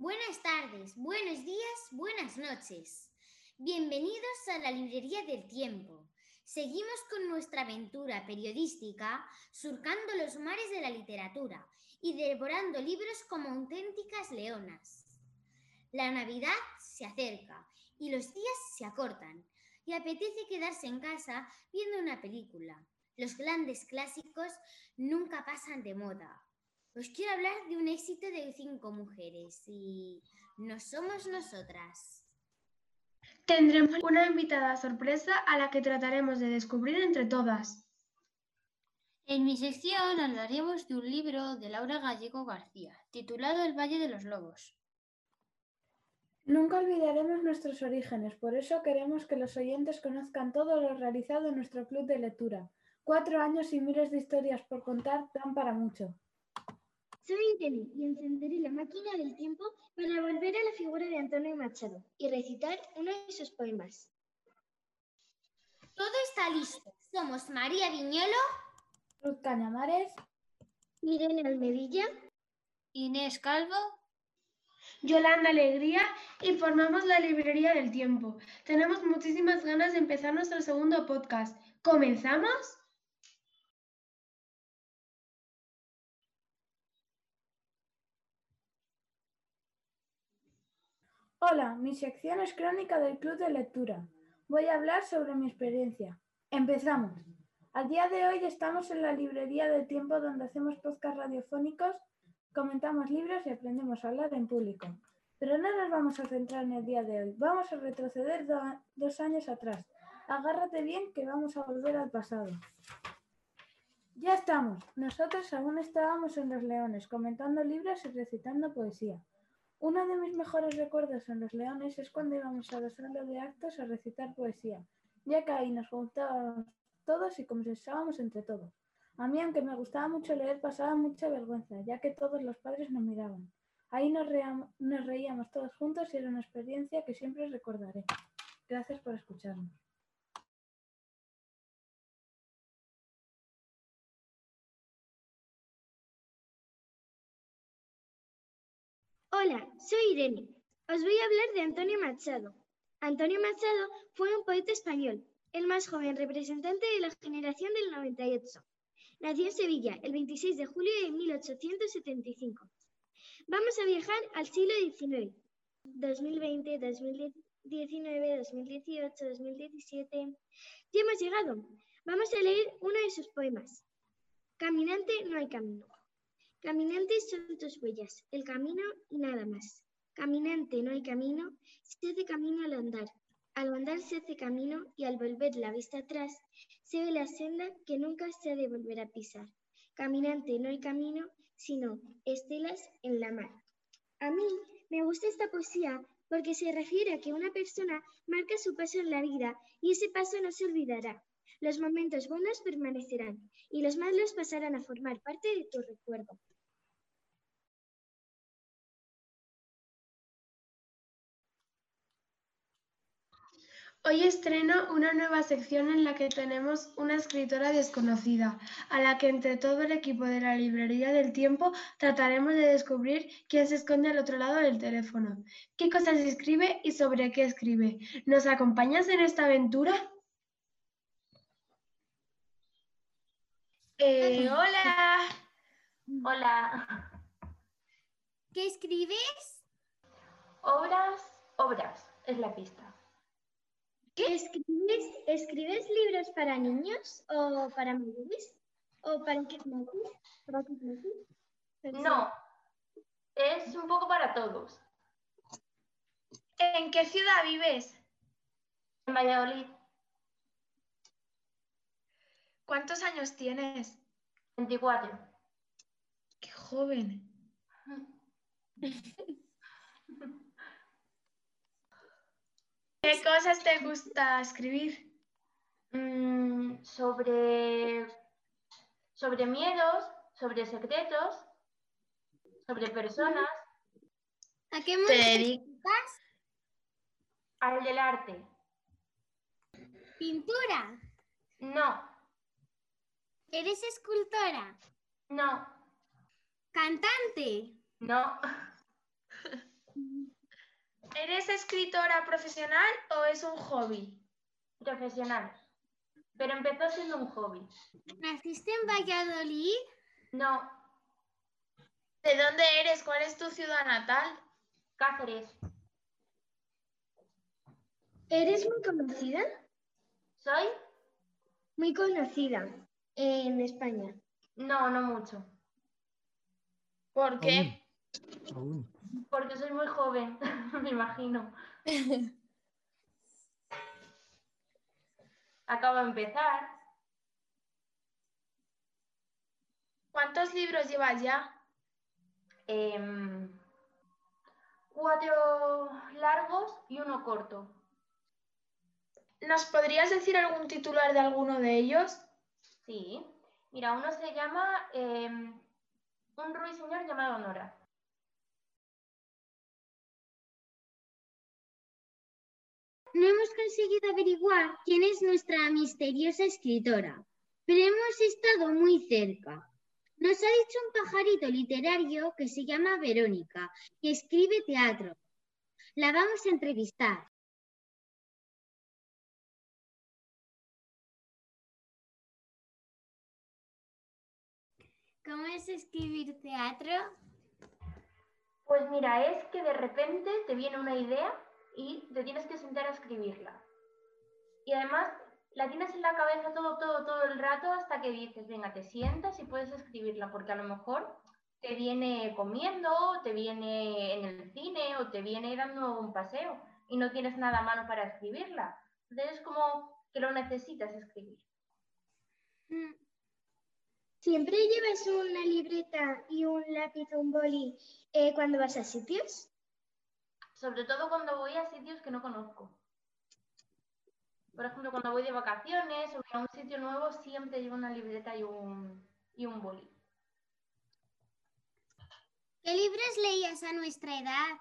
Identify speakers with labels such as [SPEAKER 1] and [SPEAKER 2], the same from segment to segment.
[SPEAKER 1] Buenas tardes, buenos días, buenas noches. Bienvenidos a la Librería del Tiempo. Seguimos con nuestra aventura periodística surcando los mares de la literatura y devorando libros como auténticas leonas. La Navidad se acerca y los días se acortan y apetece quedarse en casa viendo una película. Los grandes clásicos nunca pasan de moda. Os quiero hablar de un éxito de cinco mujeres y no somos nosotras.
[SPEAKER 2] Tendremos una invitada sorpresa a la que trataremos de descubrir entre todas.
[SPEAKER 3] En mi sección hablaremos de un libro de Laura Gallego García, titulado El Valle de los Lobos.
[SPEAKER 4] Nunca olvidaremos nuestros orígenes, por eso queremos que los oyentes conozcan todo lo realizado en nuestro club de lectura. Cuatro años y miles de historias por contar dan para mucho.
[SPEAKER 5] Soy Irene y encenderé la máquina del tiempo para volver a la figura de Antonio Machado y recitar uno de sus poemas.
[SPEAKER 1] Todo está listo. Somos María Viñolo,
[SPEAKER 4] Ruth Cañamares,
[SPEAKER 5] Irene Almedilla,
[SPEAKER 3] Inés Calvo,
[SPEAKER 2] Yolanda Alegría y formamos la Librería del Tiempo. Tenemos muchísimas ganas de empezar nuestro segundo podcast. ¿Comenzamos?
[SPEAKER 4] Hola, mi sección es Crónica del Club de Lectura. Voy a hablar sobre mi experiencia. Empezamos. Al día de hoy estamos en la librería del tiempo donde hacemos podcast radiofónicos, comentamos libros y aprendemos a hablar en público. Pero no nos vamos a centrar en el día de hoy. Vamos a retroceder do- dos años atrás. Agárrate bien que vamos a volver al pasado. Ya estamos. Nosotros aún estábamos en Los Leones, comentando libros y recitando poesía. Uno de mis mejores recuerdos en Los Leones es cuando íbamos a la sala de actos a recitar poesía, ya que ahí nos juntábamos todos y conversábamos entre todos. A mí, aunque me gustaba mucho leer, pasaba mucha vergüenza, ya que todos los padres nos miraban. Ahí nos reíamos todos juntos y era una experiencia que siempre recordaré. Gracias por escucharnos.
[SPEAKER 5] Hola, soy Irene. Os voy a hablar de Antonio Machado. Antonio Machado fue un poeta español, el más joven representante de la generación del 98. Nació en Sevilla el 26 de julio de 1875. Vamos a viajar al siglo XIX. 2020, 2019, 2018, 2017. Ya hemos llegado. Vamos a leer uno de sus poemas. Caminante no hay camino. Caminantes son tus huellas, el camino y nada más. Caminante no hay camino, se hace camino al andar. Al andar se hace camino y al volver la vista atrás se ve la senda que nunca se ha de volver a pisar. Caminante no hay camino, sino estelas en la mar. A mí me gusta esta poesía porque se refiere a que una persona marca su paso en la vida y ese paso no se olvidará. Los momentos buenos permanecerán y los malos pasarán a formar parte de tu recuerdo.
[SPEAKER 2] Hoy estreno una nueva sección en la que tenemos una escritora desconocida, a la que entre todo el equipo de la Librería del Tiempo trataremos de descubrir quién se esconde al otro lado del teléfono, qué cosas escribe y sobre qué escribe. ¿Nos acompañas en esta aventura? Eh, hola.
[SPEAKER 6] Hola.
[SPEAKER 1] ¿qué escribes?
[SPEAKER 6] Obras, obras, es la pista.
[SPEAKER 5] ¿Escribes, ¿Escribes libros para niños o para mayores? ¿O para qué qué?
[SPEAKER 6] No, es un poco para todos.
[SPEAKER 2] ¿En qué ciudad vives?
[SPEAKER 6] En Valladolid,
[SPEAKER 2] ¿Cuántos años tienes?
[SPEAKER 6] 24.
[SPEAKER 2] Qué joven. ¿Qué cosas te gusta escribir?
[SPEAKER 6] Mm, sobre, sobre miedos, sobre secretos, sobre personas,
[SPEAKER 1] ¿A qué
[SPEAKER 2] Te
[SPEAKER 1] te
[SPEAKER 2] dedic-
[SPEAKER 1] dedicas?
[SPEAKER 6] al del arte.
[SPEAKER 1] ¿Pintura?
[SPEAKER 6] No,
[SPEAKER 1] ¿Eres escultora?
[SPEAKER 6] no,
[SPEAKER 1] ¿Cantante?
[SPEAKER 6] no,
[SPEAKER 2] ¿Eres escritora profesional o es un hobby?
[SPEAKER 6] Profesional. Pero empezó siendo un hobby.
[SPEAKER 1] ¿Naciste en Valladolid?
[SPEAKER 6] No,
[SPEAKER 2] ¿De dónde eres? ¿Cuál es tu ciudad natal?
[SPEAKER 6] Cáceres.
[SPEAKER 5] ¿Eres muy conocida?
[SPEAKER 6] ¿Soy?
[SPEAKER 5] Muy conocida en España.
[SPEAKER 6] No, no mucho.
[SPEAKER 2] ¿Por qué?
[SPEAKER 7] Aún.
[SPEAKER 6] Porque soy muy joven, me imagino. Acabo de empezar.
[SPEAKER 2] ¿Cuántos libros llevas ya?
[SPEAKER 6] Em, cuatro largos y uno corto.
[SPEAKER 2] ¿Nos podrías decir algún titular de alguno de ellos?
[SPEAKER 6] Sí. Mira, uno se llama em, Un ruiseñor llamado Nora.
[SPEAKER 1] No hemos conseguido averiguar quién es nuestra misteriosa escritora, pero hemos estado muy cerca. Nos ha dicho un pajarito literario que se llama Verónica y escribe teatro. La vamos a entrevistar. ¿Cómo es escribir teatro?
[SPEAKER 6] Pues mira, es que de repente te viene una idea y te tienes que sentar a escribirla. Y además la tienes en la cabeza todo, todo, todo el rato hasta que dices, venga, te sientas y puedes escribirla, porque a lo mejor te viene comiendo, te viene en el cine o te viene dando un paseo y no tienes nada a mano para escribirla. Entonces es como que lo necesitas escribir.
[SPEAKER 1] Mm,
[SPEAKER 5] ¿Siempre llevas una libreta y un lápiz o un boli eh, cuando vas a sitios?
[SPEAKER 6] Sobre todo cuando voy a sitios que no conozco. Por ejemplo, cuando voy de vacaciones o voy a un sitio nuevo, siempre llevo una libreta y un, y un boli.
[SPEAKER 1] ¿Qué libros leías a nuestra edad?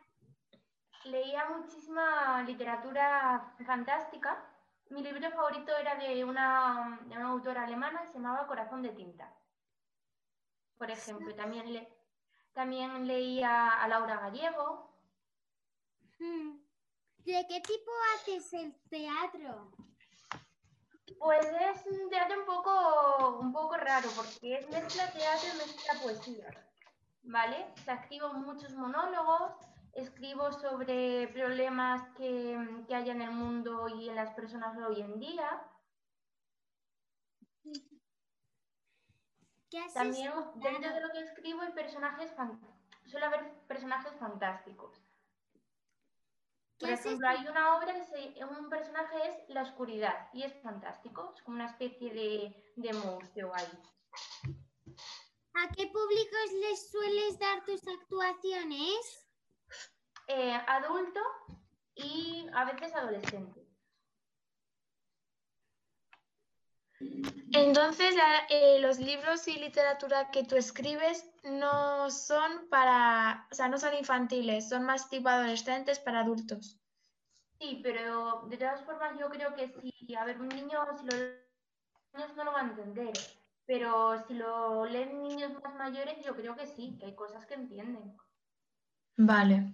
[SPEAKER 6] Leía muchísima literatura fantástica. Mi libro favorito era de una, de una autora alemana se llamaba Corazón de tinta. Por ejemplo, también, le, también leía a Laura Gallego.
[SPEAKER 1] Mm, ¿De qué tipo haces el teatro?
[SPEAKER 6] Pues es un teatro un poco, un poco raro porque es mezcla teatro y mezcla poesía. ¿Vale? O sea, escribo muchos monólogos, escribo sobre problemas que, que hay en el mundo y en las personas hoy en día.
[SPEAKER 1] ¿Qué haces?
[SPEAKER 6] También dentro de lo que escribo hay personajes suele haber personajes fantásticos.
[SPEAKER 1] ¿Qué
[SPEAKER 6] Por ejemplo, hay una obra que se- un personaje es la oscuridad y es fantástico, es como una especie de, de monstruo ahí.
[SPEAKER 1] ¿A qué públicos les sueles dar tus actuaciones?
[SPEAKER 6] Eh, adulto y a veces adolescente.
[SPEAKER 2] Entonces, la- eh, los libros y literatura que tú escribes no son para, o sea, no son infantiles, son más tipo adolescentes para adultos.
[SPEAKER 6] Sí, pero de todas formas yo creo que si, a ver, un niño, si lo leen niños no lo va a entender, pero si lo leen niños más mayores, yo creo que sí, que hay cosas que entienden.
[SPEAKER 2] Vale.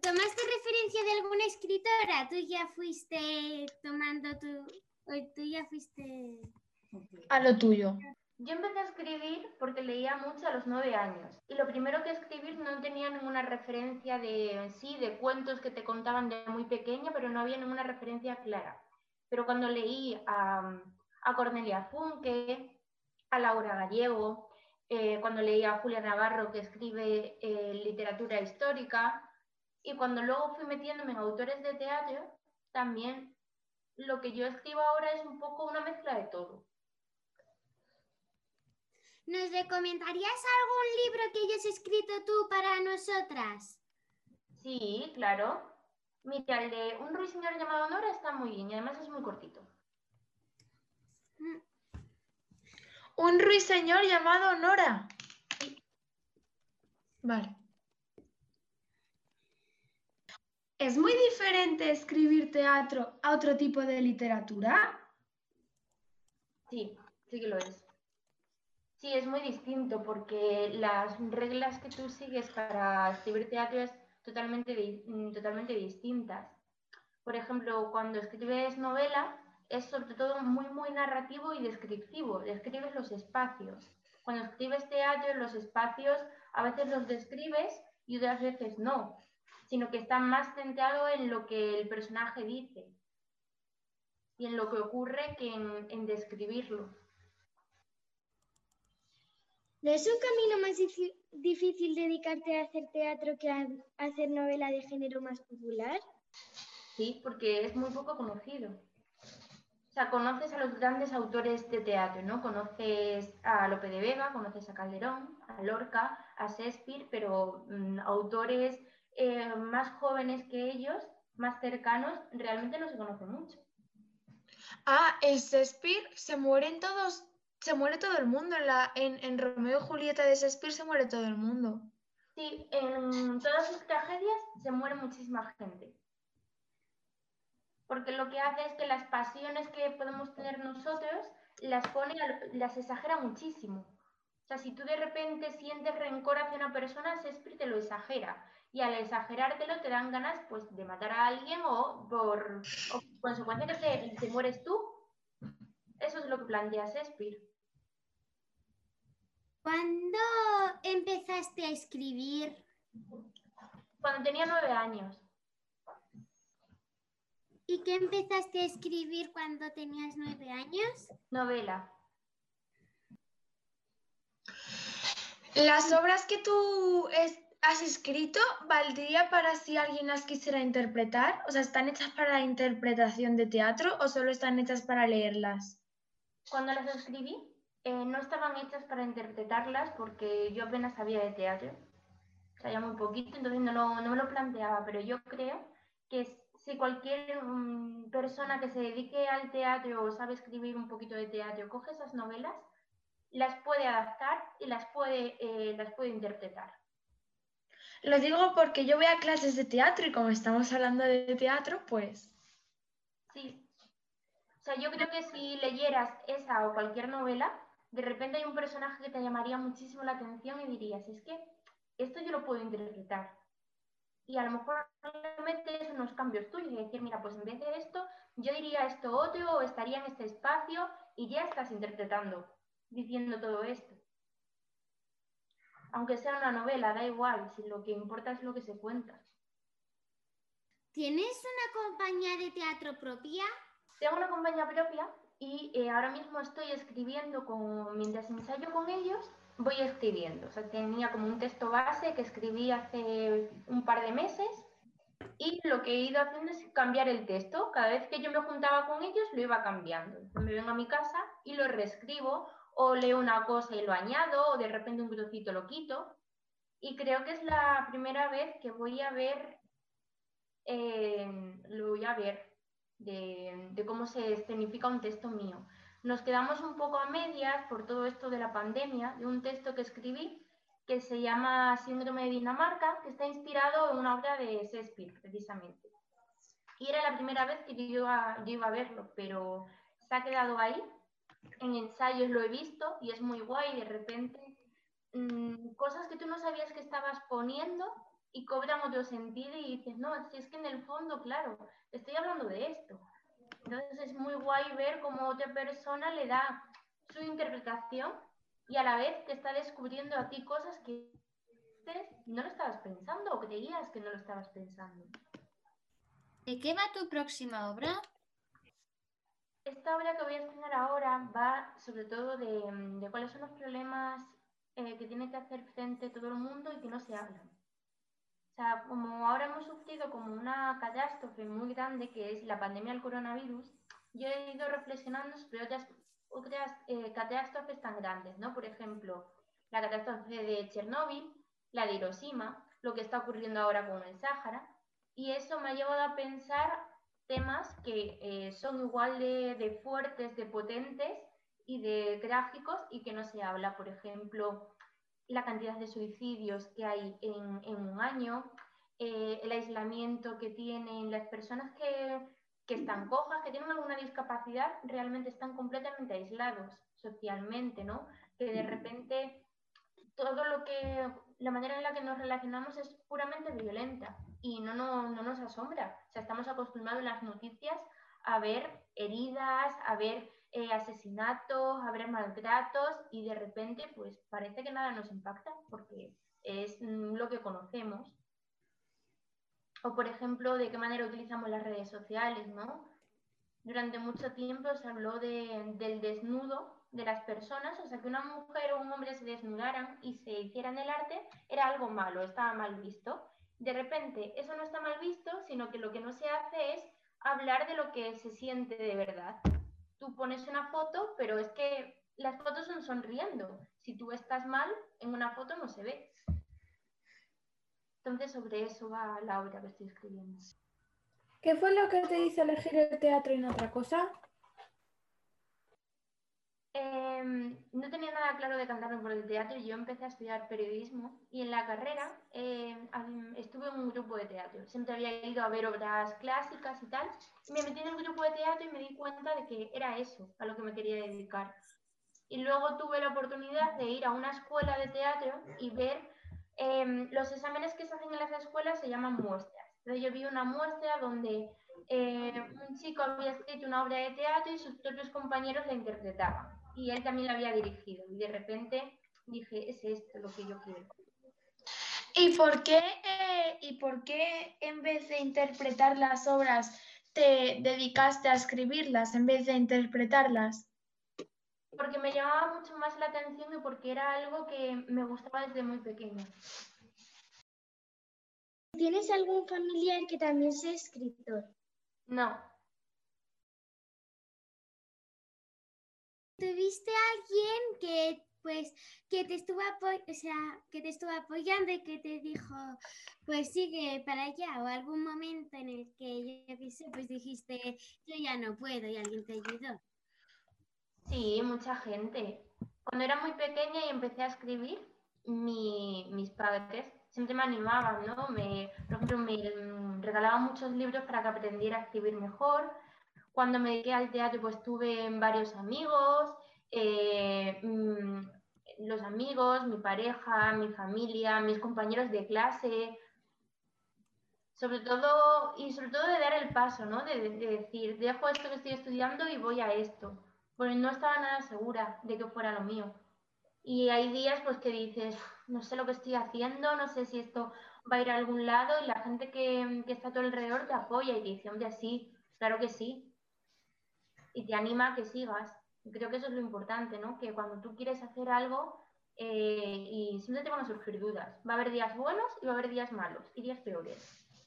[SPEAKER 1] ¿Tomaste referencia de alguna escritora? ¿Tú ya fuiste tomando tu... o tú ya fuiste...
[SPEAKER 2] A lo tuyo.
[SPEAKER 6] Yo empecé a escribir porque leía mucho a los nueve años y lo primero que escribí no tenía ninguna referencia de sí, de cuentos que te contaban de muy pequeña, pero no había ninguna referencia clara. Pero cuando leí a, a Cornelia Funke, a Laura Gallego, eh, cuando leí a Julia Navarro que escribe eh, literatura histórica y cuando luego fui metiéndome en autores de teatro, también lo que yo escribo ahora es un poco una mezcla de todo.
[SPEAKER 1] ¿Nos recomendarías algún libro que hayas escrito tú para nosotras?
[SPEAKER 6] Sí, claro. Mira, el de un ruiseñor llamado Nora está muy bien y además es muy cortito.
[SPEAKER 2] Un ruiseñor llamado Nora. Vale. ¿Es muy diferente escribir teatro a otro tipo de literatura?
[SPEAKER 6] Sí, sí que lo es. Sí, es muy distinto porque las reglas que tú sigues para escribir teatro es totalmente, mm, totalmente distintas. Por ejemplo, cuando escribes novela, es sobre todo muy, muy narrativo y descriptivo. Describes los espacios. Cuando escribes teatro, los espacios a veces los describes y otras veces no, sino que está más centrado en lo que el personaje dice y en lo que ocurre que en, describirlo.
[SPEAKER 5] ¿No es un camino más difícil dedicarte a hacer teatro que a hacer novela de género más popular?
[SPEAKER 6] Sí, porque es muy poco conocido. O sea, conoces a los grandes autores de teatro, ¿no? Conoces a Lope de Vega, conoces a Calderón, a Lorca, a Shakespeare, pero mm, autores eh, más jóvenes que ellos, más cercanos, realmente no se conocen mucho.
[SPEAKER 2] Ah, en Shakespeare se mueren todos, se muere todo el mundo. En, la, en, Romeo y Julieta de Shakespeare se muere todo el mundo.
[SPEAKER 6] Sí, en todas sus tragedias se muere muchísima gente. Porque lo que hace es que las pasiones que podemos tener nosotros las pone, las exagera muchísimo. O sea, si tú de repente sientes rencor hacia una persona, Shakespeare te lo exagera y al exagerártelo te dan ganas pues de matar a alguien o por consecuencia que te, mueres tú. Eso es lo que plantea Shakespeare.
[SPEAKER 1] ¿Cuándo empezaste a escribir?
[SPEAKER 6] Cuando tenía nueve años.
[SPEAKER 1] ¿Y qué empezaste a escribir cuando tenías nueve años?
[SPEAKER 6] Novela.
[SPEAKER 2] Las obras que tú has escrito valdría para si alguien las quisiera interpretar? O sea, ¿están hechas para la interpretación de teatro o solo están hechas para leerlas?
[SPEAKER 6] Cuando las escribí, eh, no estaban hechas para interpretarlas porque yo apenas sabía de teatro. Sabía muy poquito, entonces no, no me lo planteaba, pero yo creo que si cualquier mm, persona que se dedique al teatro o sabe escribir un poquito de teatro coge esas novelas, las puede adaptar y las puede, eh, las puede interpretar.
[SPEAKER 2] Lo digo porque yo voy a clases de teatro y como estamos hablando de teatro, pues...
[SPEAKER 6] Sí. O sea, yo creo que si leyeras esa o cualquier novela, de repente hay un personaje que te llamaría muchísimo la atención y dirías, es que esto yo lo puedo interpretar. Y a lo mejor metes unos cambios tuyos y decir, mira, pues en vez de esto, yo diría esto otro o estaría en este espacio y ya estás interpretando, diciendo todo esto aunque sea una novela, da igual, si lo que importa es lo que se cuenta.
[SPEAKER 1] ¿Tienes una compañía de teatro propia?
[SPEAKER 6] Tengo una compañía propia y eh, ahora mismo estoy escribiendo, con, mientras ensayo con ellos, voy escribiendo. O sea, tenía como un texto base que escribí hace un par de meses y lo que he ido haciendo es cambiar el texto. Cada vez que yo me juntaba con ellos, lo iba cambiando. Me vengo a mi casa y lo reescribo o leo una cosa y lo añado, o de repente un trocito lo quito. Y creo que es la primera vez que voy a ver, eh, lo voy a ver, de, de, cómo se escenifica un texto mío. Nos quedamos un poco a medias por todo esto de la pandemia, de un texto que escribí que se llama Síndrome de Dinamarca, que está inspirado en una obra de Shakespeare, precisamente. Y era la primera vez que yo yo iba a verlo, pero se ha quedado ahí en ensayos lo he visto y es muy guay, de repente mm, cosas que tú no sabías que estabas poniendo y cobran otro sentido y dices, no, si es que en el fondo, claro, estoy hablando de esto. Entonces es muy guay ver cómo otra persona le da su interpretación y a la vez te está descubriendo a ti cosas que no lo estabas pensando o creías que no lo estabas pensando.
[SPEAKER 3] ¿De qué va tu próxima obra?
[SPEAKER 6] Esta obra que voy a explicar ahora va sobre todo de, mm, cuáles son los problemas eh, que tiene que hacer frente todo el mundo y que no se hablan. O sea, como ahora hemos sufrido como una catástrofe muy grande que es la pandemia del coronavirus, yo he ido reflexionando sobre otras, otras eh, catástrofes tan grandes, ¿no? Por ejemplo, la catástrofe de Chernóbil, la de Hiroshima, lo que está ocurriendo ahora con el Sáhara, y eso me ha llevado a pensar temas que eh, son igual de, fuertes, de potentes y de trágicos y que no se habla. Por ejemplo, la cantidad de suicidios que hay en, un año, eh, el aislamiento que tienen las personas que, que, están cojas, que tienen alguna discapacidad, realmente están completamente aislados socialmente, ¿no? Que de repente todo lo que la manera en la que nos relacionamos es puramente violenta y no, no, no nos asombra. O sea, estamos acostumbrados en las noticias a ver heridas, a ver eh, asesinatos, a ver maltratos y de repente pues parece que nada nos impacta porque es mm, lo que conocemos. O por ejemplo, de qué manera utilizamos las redes sociales, ¿no? Durante mucho tiempo se habló del desnudo de las personas, o sea, que una mujer o un hombre se desnudaran y se hicieran el arte era algo malo, estaba mal visto. De repente, eso no está mal visto, sino que lo que no se hace es hablar de lo que se siente de verdad. Tú pones una foto, pero es que las fotos son sonriendo. Si tú estás mal, en una foto no se ve. Entonces, sobre eso va la obra que estoy escribiendo.
[SPEAKER 4] ¿Qué fue lo que te hizo elegir el teatro y no otra cosa?
[SPEAKER 6] Em, no tenía nada claro de cantarme por el teatro. Yo empecé a estudiar periodismo y en la carrera em, estuve en un grupo de teatro. Siempre había ido a ver obras clásicas y tal. me metí en el grupo de teatro y me di cuenta de que era eso a lo que me quería dedicar. Y luego tuve la oportunidad de ir a una escuela de teatro y ver em, los exámenes que se hacen en las escuelas se llaman muestras. Entonces yo vi una muestra donde eh, un chico había escrito una obra de teatro y sus propios compañeros la interpretaban y él también la había dirigido. Y de repente dije, es esto lo que yo quiero.
[SPEAKER 2] ¿Y por qué, eh, ¿y por qué en vez de interpretar las obras te dedicaste a escribirlas en vez de interpretarlas?
[SPEAKER 6] Porque me llamaba mucho más la atención y porque era algo que me gustaba desde muy pequeña.
[SPEAKER 5] ¿Tienes algún familiar que también sea escritor?
[SPEAKER 6] No,
[SPEAKER 1] ¿Tuviste alguien que pues que te estuvo o sea, que te estuvo apoyando y que te dijo, pues sigue para allá o algún momento en el que yo sé, pues dijiste, yo ya no puedo y alguien te ayudó?
[SPEAKER 6] Sí, mucha gente. Cuando era muy pequeña y empecé a escribir, mis padres siempre me animaban, ¿no? Me, por ejemplo, me regalaban muchos libros para que aprendiera a escribir mejor cuando me dediqué al teatro, pues tuve varios amigos, eh, mm, los amigos, mi pareja, mi familia, mis compañeros de clase, sobre todo, y sobre todo de dar el paso, ¿no? De, decir, dejo esto que estoy estudiando y voy a esto, porque no estaba nada segura de que fuera lo mío. Y hay días pues que dices, no sé lo que estoy haciendo, no sé si esto va a ir a algún lado y la gente que, que está a tu alrededor te apoya y te dice, hombre, sí, claro que sí, y te anima a que sigas. Creo que eso es lo importante, ¿no? Que cuando tú quieres hacer algo eh, y siempre te van a surgir dudas. Va a haber días buenos y va a haber días malos y días peores.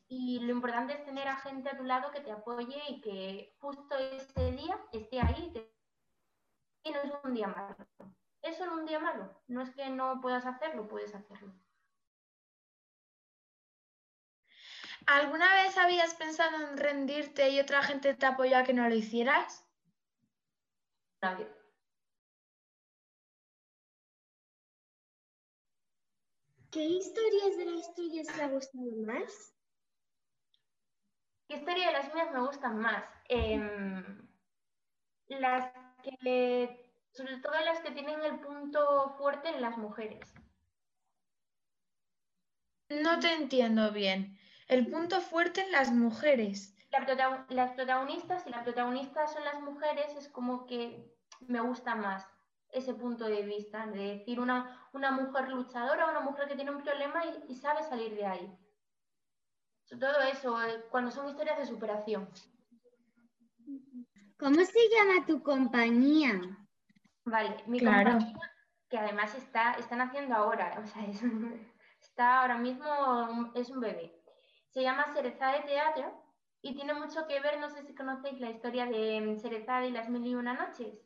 [SPEAKER 6] Y lo importante es tener a gente a tu lado que te apoye y que justo ese día esté ahí y no es un día malo. Es solo un día malo. No es que no puedas hacerlo, puedes hacerlo.
[SPEAKER 2] ¿Alguna vez habías pensado en rendirte y otra gente te apoyó a que no lo hicieras?
[SPEAKER 5] ¿Qué historias de las tuyas te ha gustado más?
[SPEAKER 6] ¿Qué historias de las mías me gustan más? Em, las que, sobre todo las que tienen el punto fuerte en las mujeres.
[SPEAKER 2] No te entiendo bien. El punto fuerte en las mujeres
[SPEAKER 6] las protagonistas, si las protagonistas son las mujeres, es como que me gusta más ese punto de vista, de decir una, una mujer luchadora, una mujer que tiene un problema y, sabe salir de ahí. todo eso, eh, cuando son historias de superación.
[SPEAKER 1] ¿Cómo se llama tu compañía?
[SPEAKER 6] Vale, mi compañía, que además está, están haciendo ahora, o sea, está ahora mismo, es un bebé. Se llama Cereza de Teatro y tiene mucho que ver, no sé si conocéis la historia de Cerezade y las mil y una noches.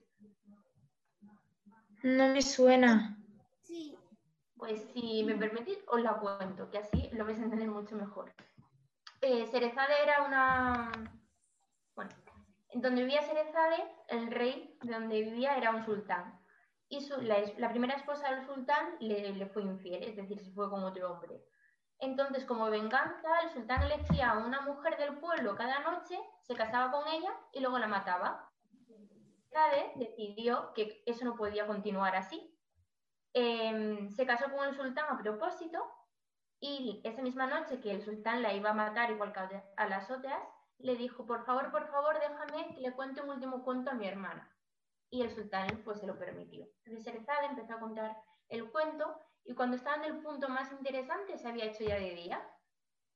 [SPEAKER 2] No me suena.
[SPEAKER 1] Sí.
[SPEAKER 6] Pues si me permitís, os la cuento, que así lo vais a entender mucho mejor. Eh, Cerezade era una... Bueno, en donde vivía Cerezade, el rey de donde vivía era un sultán. Y su, la, primera esposa del sultán le, le fue infiel, es decir, se fue con otro hombre. Entonces, como venganza, el sultán elegía a una mujer del pueblo cada noche, se casaba con ella y luego la mataba. Cade decidió que eso no podía continuar así. Em, se casó con el sultán a propósito y esa misma noche que el sultán la iba a matar igual que a las otras, le dijo, por favor, por favor, déjame que le cuente un último cuento a mi hermana. Y el sultán pues se lo permitió. Entonces Sherazade empezó a contar el cuento y cuando estaba en el punto más interesante se había hecho ya de día.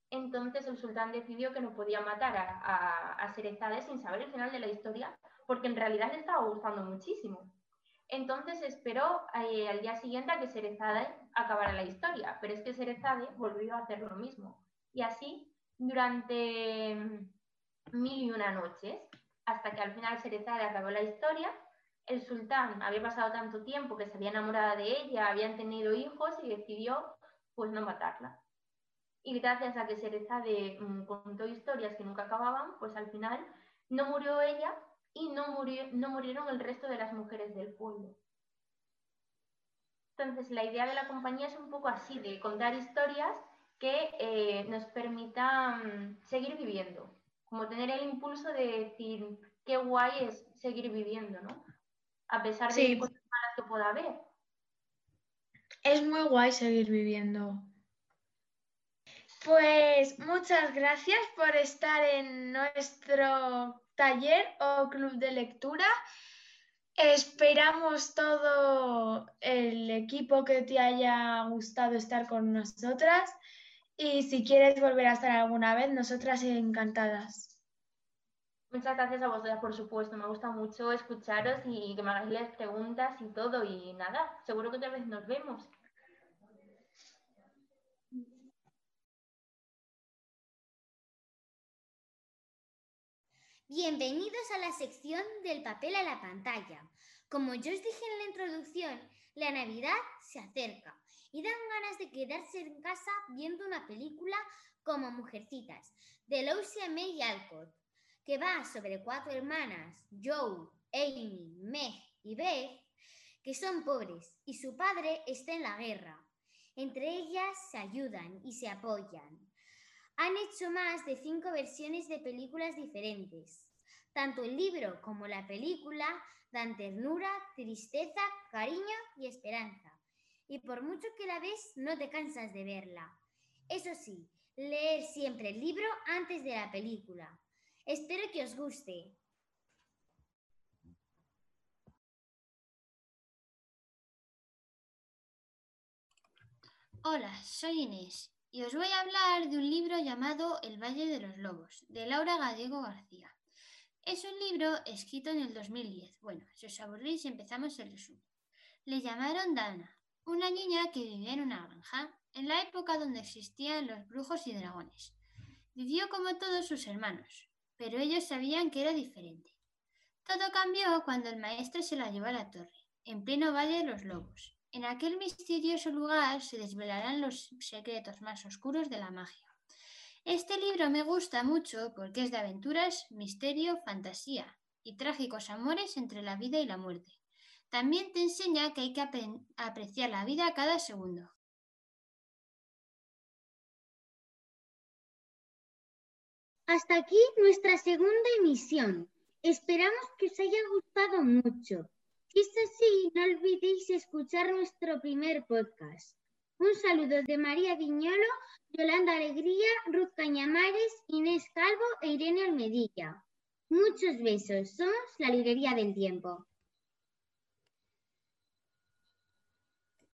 [SPEAKER 6] Entonces el sultán decidió que no podía matar a, a, a sin saber el final de la historia, porque en realidad le estaba gustando muchísimo. Entonces esperó eh, al día siguiente a que Serezade acabara la historia, pero es que Serezade volvió a hacer lo mismo. Y así, durante mm, mil y una noches, hasta que al final Serezade acabó la historia, el sultán había pasado tanto tiempo que se había enamorado de ella, habían tenido hijos y decidió pues no matarla. Y gracias a que Serezade mm, contó historias que nunca acababan, pues al final no murió ella, y no, murieron el resto de las mujeres del pueblo. Entonces, la idea de la compañía es un poco así, de contar historias que eh, nos permitan seguir viviendo, como tener el impulso de decir qué guay es seguir viviendo, ¿no? A pesar de cosas malas que pueda haber.
[SPEAKER 2] Es muy guay seguir viviendo. Pues muchas gracias por estar en nuestro taller o club de lectura. Esperamos todo el equipo que te haya gustado estar con nosotras y si quieres volver a estar alguna vez, nosotras encantadas.
[SPEAKER 6] Muchas gracias a vosotras, por supuesto. Me gusta mucho escucharos y que me hagáis preguntas y todo. Y nada, seguro que otra vez nos vemos.
[SPEAKER 1] Bienvenidos a la sección del papel a la pantalla. Como yo os dije en la introducción, la Navidad se acerca y dan ganas de quedarse en casa viendo una película como Mujercitas, de Lucy May Alcott, que va sobre cuatro hermanas, Joe, Amy, Meg y Beth, que son pobres y su padre está en la guerra. Entre ellas se ayudan y se apoyan. Han hecho más de cinco versiones de películas diferentes. Tanto el libro como la película dan ternura, tristeza, cariño y esperanza. Y por mucho que la ves, no te cansas de verla. Eso sí, leer siempre el libro antes de la película. Espero que os guste.
[SPEAKER 3] Hola, soy Inés y os voy a hablar de un libro llamado El Valle de los Lobos, de Laura Gallego García. Es un libro escrito en el 2010. Bueno, si os aburrís empezamos el resumen. Le llamaron Dana, una niña que vivía en una granja, en la época donde existían los brujos y dragones. Vivió como todos sus hermanos, pero ellos sabían que era diferente. Todo cambió cuando el maestro se la llevó a la torre, en pleno Valle de los Lobos, en aquel misterioso lugar se desvelarán los secretos más oscuros de la magia. Este libro me gusta mucho porque es de aventuras, misterio, fantasía y trágicos amores entre la vida y la muerte. También te enseña que hay que apreciar la vida cada segundo.
[SPEAKER 1] Hasta aquí nuestra segunda emisión. Esperamos que os haya gustado mucho. Si es así, no olvidéis escuchar nuestro primer podcast. Un saludo de María Viñolo, Yolanda Alegría, Ruth Cañamares, Inés Calvo e Irene Almedilla. Muchos besos. Somos la Librería del Tiempo.